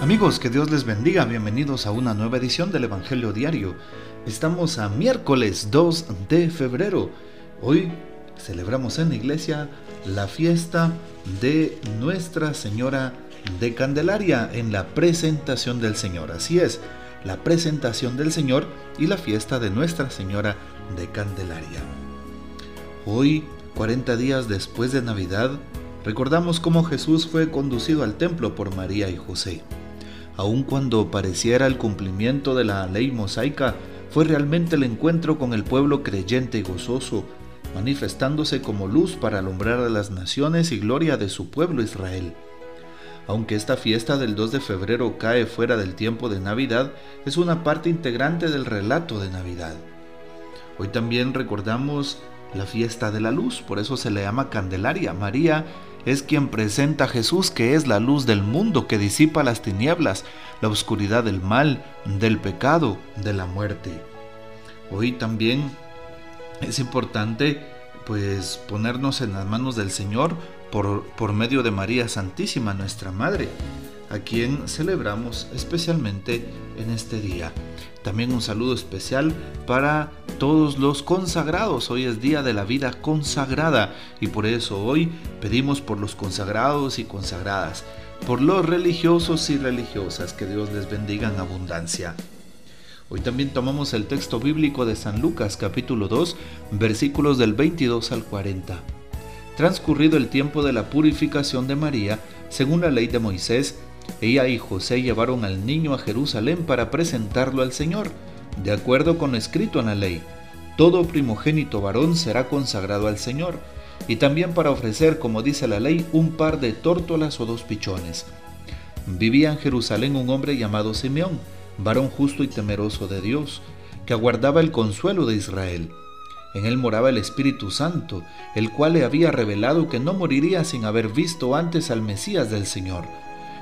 Amigos, que Dios les bendiga, bienvenidos a una nueva edición del Evangelio Diario. Estamos a miércoles 2 de febrero. Hoy celebramos en la iglesia la fiesta de Nuestra Señora de Candelaria en la presentación del Señor. Así es, la presentación del Señor y la fiesta de Nuestra Señora de Candelaria. Hoy, 40 días después de Navidad, recordamos cómo Jesús fue conducido al templo por María y José aun cuando pareciera el cumplimiento de la ley mosaica, fue realmente el encuentro con el pueblo creyente y gozoso, manifestándose como luz para alumbrar a las naciones y gloria de su pueblo Israel. Aunque esta fiesta del 2 de febrero cae fuera del tiempo de Navidad, es una parte integrante del relato de Navidad. Hoy también recordamos la fiesta de la luz, por eso se le llama Candelaria. María es quien presenta a Jesús que es la luz del mundo que disipa las tinieblas, la oscuridad del mal, del pecado, de la muerte. Hoy también es importante pues ponernos en las manos del Señor por, por medio de María Santísima, nuestra Madre a quien celebramos especialmente en este día. También un saludo especial para todos los consagrados. Hoy es día de la vida consagrada y por eso hoy pedimos por los consagrados y consagradas, por los religiosos y religiosas, que Dios les bendiga en abundancia. Hoy también tomamos el texto bíblico de San Lucas capítulo 2 versículos del 22 al 40. Transcurrido el tiempo de la purificación de María, según la ley de Moisés, ella y José llevaron al niño a Jerusalén para presentarlo al Señor, de acuerdo con lo escrito en la ley. Todo primogénito varón será consagrado al Señor, y también para ofrecer, como dice la ley, un par de tórtolas o dos pichones. Vivía en Jerusalén un hombre llamado Simeón, varón justo y temeroso de Dios, que aguardaba el consuelo de Israel. En él moraba el Espíritu Santo, el cual le había revelado que no moriría sin haber visto antes al Mesías del Señor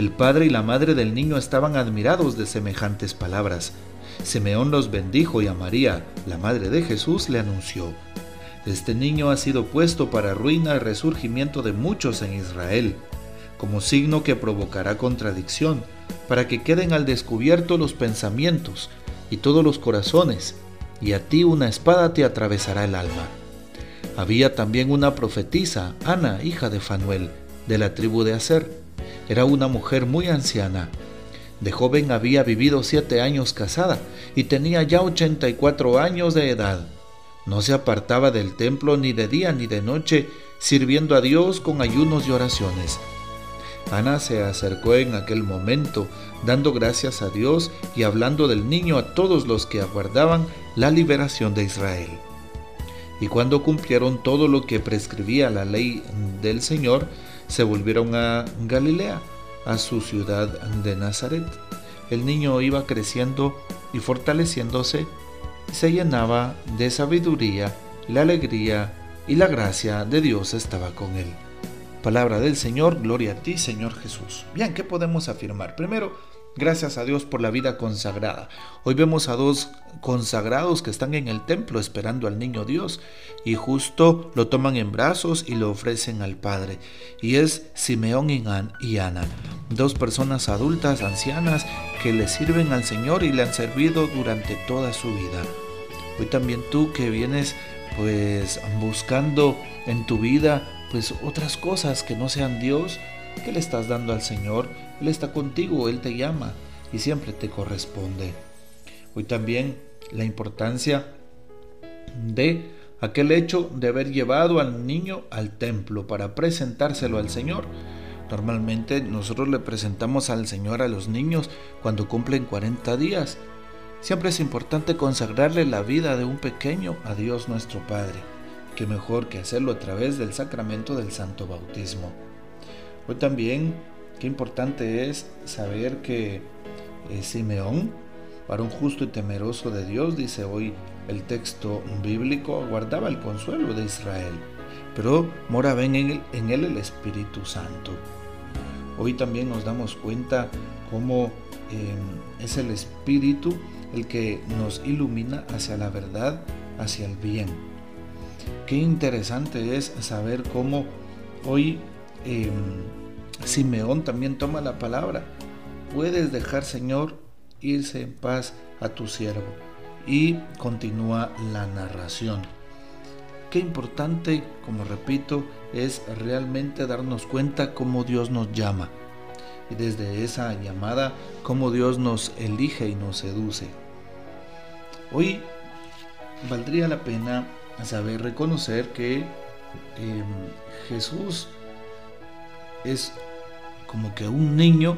El padre y la madre del niño estaban admirados de semejantes palabras. Simeón los bendijo y a María, la madre de Jesús, le anunció, Este niño ha sido puesto para ruina y resurgimiento de muchos en Israel, como signo que provocará contradicción, para que queden al descubierto los pensamientos y todos los corazones, y a ti una espada te atravesará el alma. Había también una profetisa, Ana, hija de Fanuel, de la tribu de Aser era una mujer muy anciana. De joven había vivido siete años casada y tenía ya 84 años de edad. No se apartaba del templo ni de día ni de noche, sirviendo a Dios con ayunos y oraciones. Ana se acercó en aquel momento, dando gracias a Dios y hablando del niño a todos los que aguardaban la liberación de Israel. Y cuando cumplieron todo lo que prescribía la ley del Señor, se volvieron a Galilea, a su ciudad de Nazaret. El niño iba creciendo y fortaleciéndose, se llenaba de sabiduría, la alegría y la gracia de Dios estaba con él. Palabra del Señor, gloria a ti, Señor Jesús. Bien, ¿qué podemos afirmar? Primero, Gracias a Dios por la vida consagrada. Hoy vemos a dos consagrados que están en el templo esperando al niño Dios y justo lo toman en brazos y lo ofrecen al Padre. Y es Simeón y Ana, dos personas adultas, ancianas, que le sirven al Señor y le han servido durante toda su vida. Hoy también tú que vienes pues buscando en tu vida pues otras cosas que no sean Dios, ¿Qué le estás dando al Señor? Él está contigo, Él te llama y siempre te corresponde. Hoy también la importancia de aquel hecho de haber llevado al niño al templo para presentárselo al Señor. Normalmente nosotros le presentamos al Señor a los niños cuando cumplen 40 días. Siempre es importante consagrarle la vida de un pequeño a Dios nuestro Padre. Qué mejor que hacerlo a través del sacramento del Santo Bautismo. Hoy también, qué importante es saber que eh, Simeón Para un justo y temeroso de Dios, dice hoy el texto bíblico, guardaba el consuelo de Israel, pero moraba en él, en él el Espíritu Santo. Hoy también nos damos cuenta cómo em, es el Espíritu el que nos ilumina hacia la verdad, hacia el bien. Qué interesante es saber cómo hoy em, Simeón también toma la palabra. Puedes dejar, Señor, irse en paz a tu siervo. Y continúa la narración. Qué importante, como repito, es realmente darnos cuenta cómo Dios nos llama. Y desde esa llamada, cómo Dios nos elige y nos seduce. Hoy valdría la pena saber reconocer que em, Jesús es como que un niño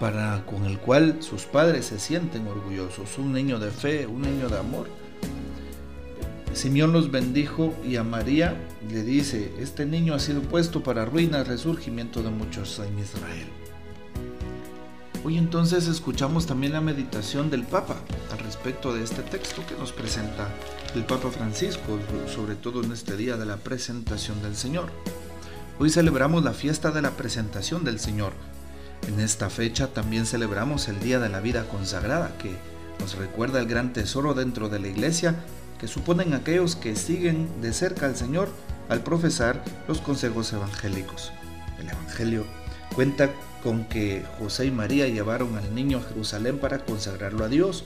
para con el cual sus padres se sienten orgullosos, un niño de fe, un niño de amor. Simeón los bendijo y a María le dice, este niño ha sido puesto para ruina resurgimiento de muchos en Israel. Hoy entonces escuchamos también la meditación del Papa al respecto de este texto que nos presenta el Papa Francisco, sobre todo en este día de la presentación del Señor. Hoy celebramos la fiesta de la presentación del Señor. En esta fecha también celebramos el Día de la Vida Consagrada, que nos recuerda el gran tesoro dentro de la Iglesia que suponen aquellos que siguen de cerca al Señor al profesar los consejos evangélicos. El Evangelio cuenta con que José y María llevaron al niño a Jerusalén para consagrarlo a Dios,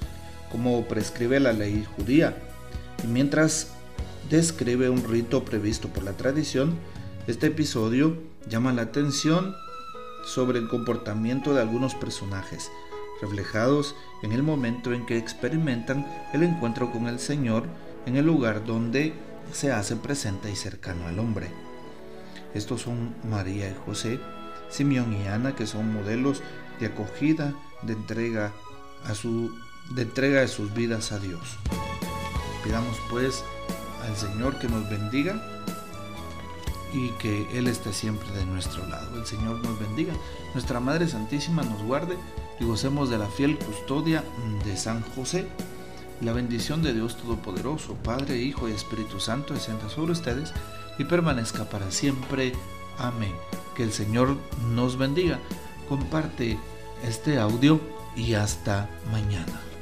como prescribe la ley judía. Y mientras describe un rito previsto por la tradición, este episodio llama la atención sobre el comportamiento de algunos personajes, reflejados en el momento en que experimentan el encuentro con el Señor en el lugar donde se hace presente y cercano al hombre. Estos son María y José, Simeón y Ana, que son modelos de acogida, de entrega, a su, de entrega de sus vidas a Dios. Pidamos pues al Señor que nos bendiga y que Él esté siempre de nuestro lado. El Señor nos bendiga. Nuestra Madre Santísima nos guarde y gocemos de la fiel custodia de San José. La bendición de Dios Todopoderoso, Padre, Hijo y Espíritu Santo, descienda sobre ustedes y permanezca para siempre. Amén. Que el Señor nos bendiga. Comparte este audio y hasta mañana.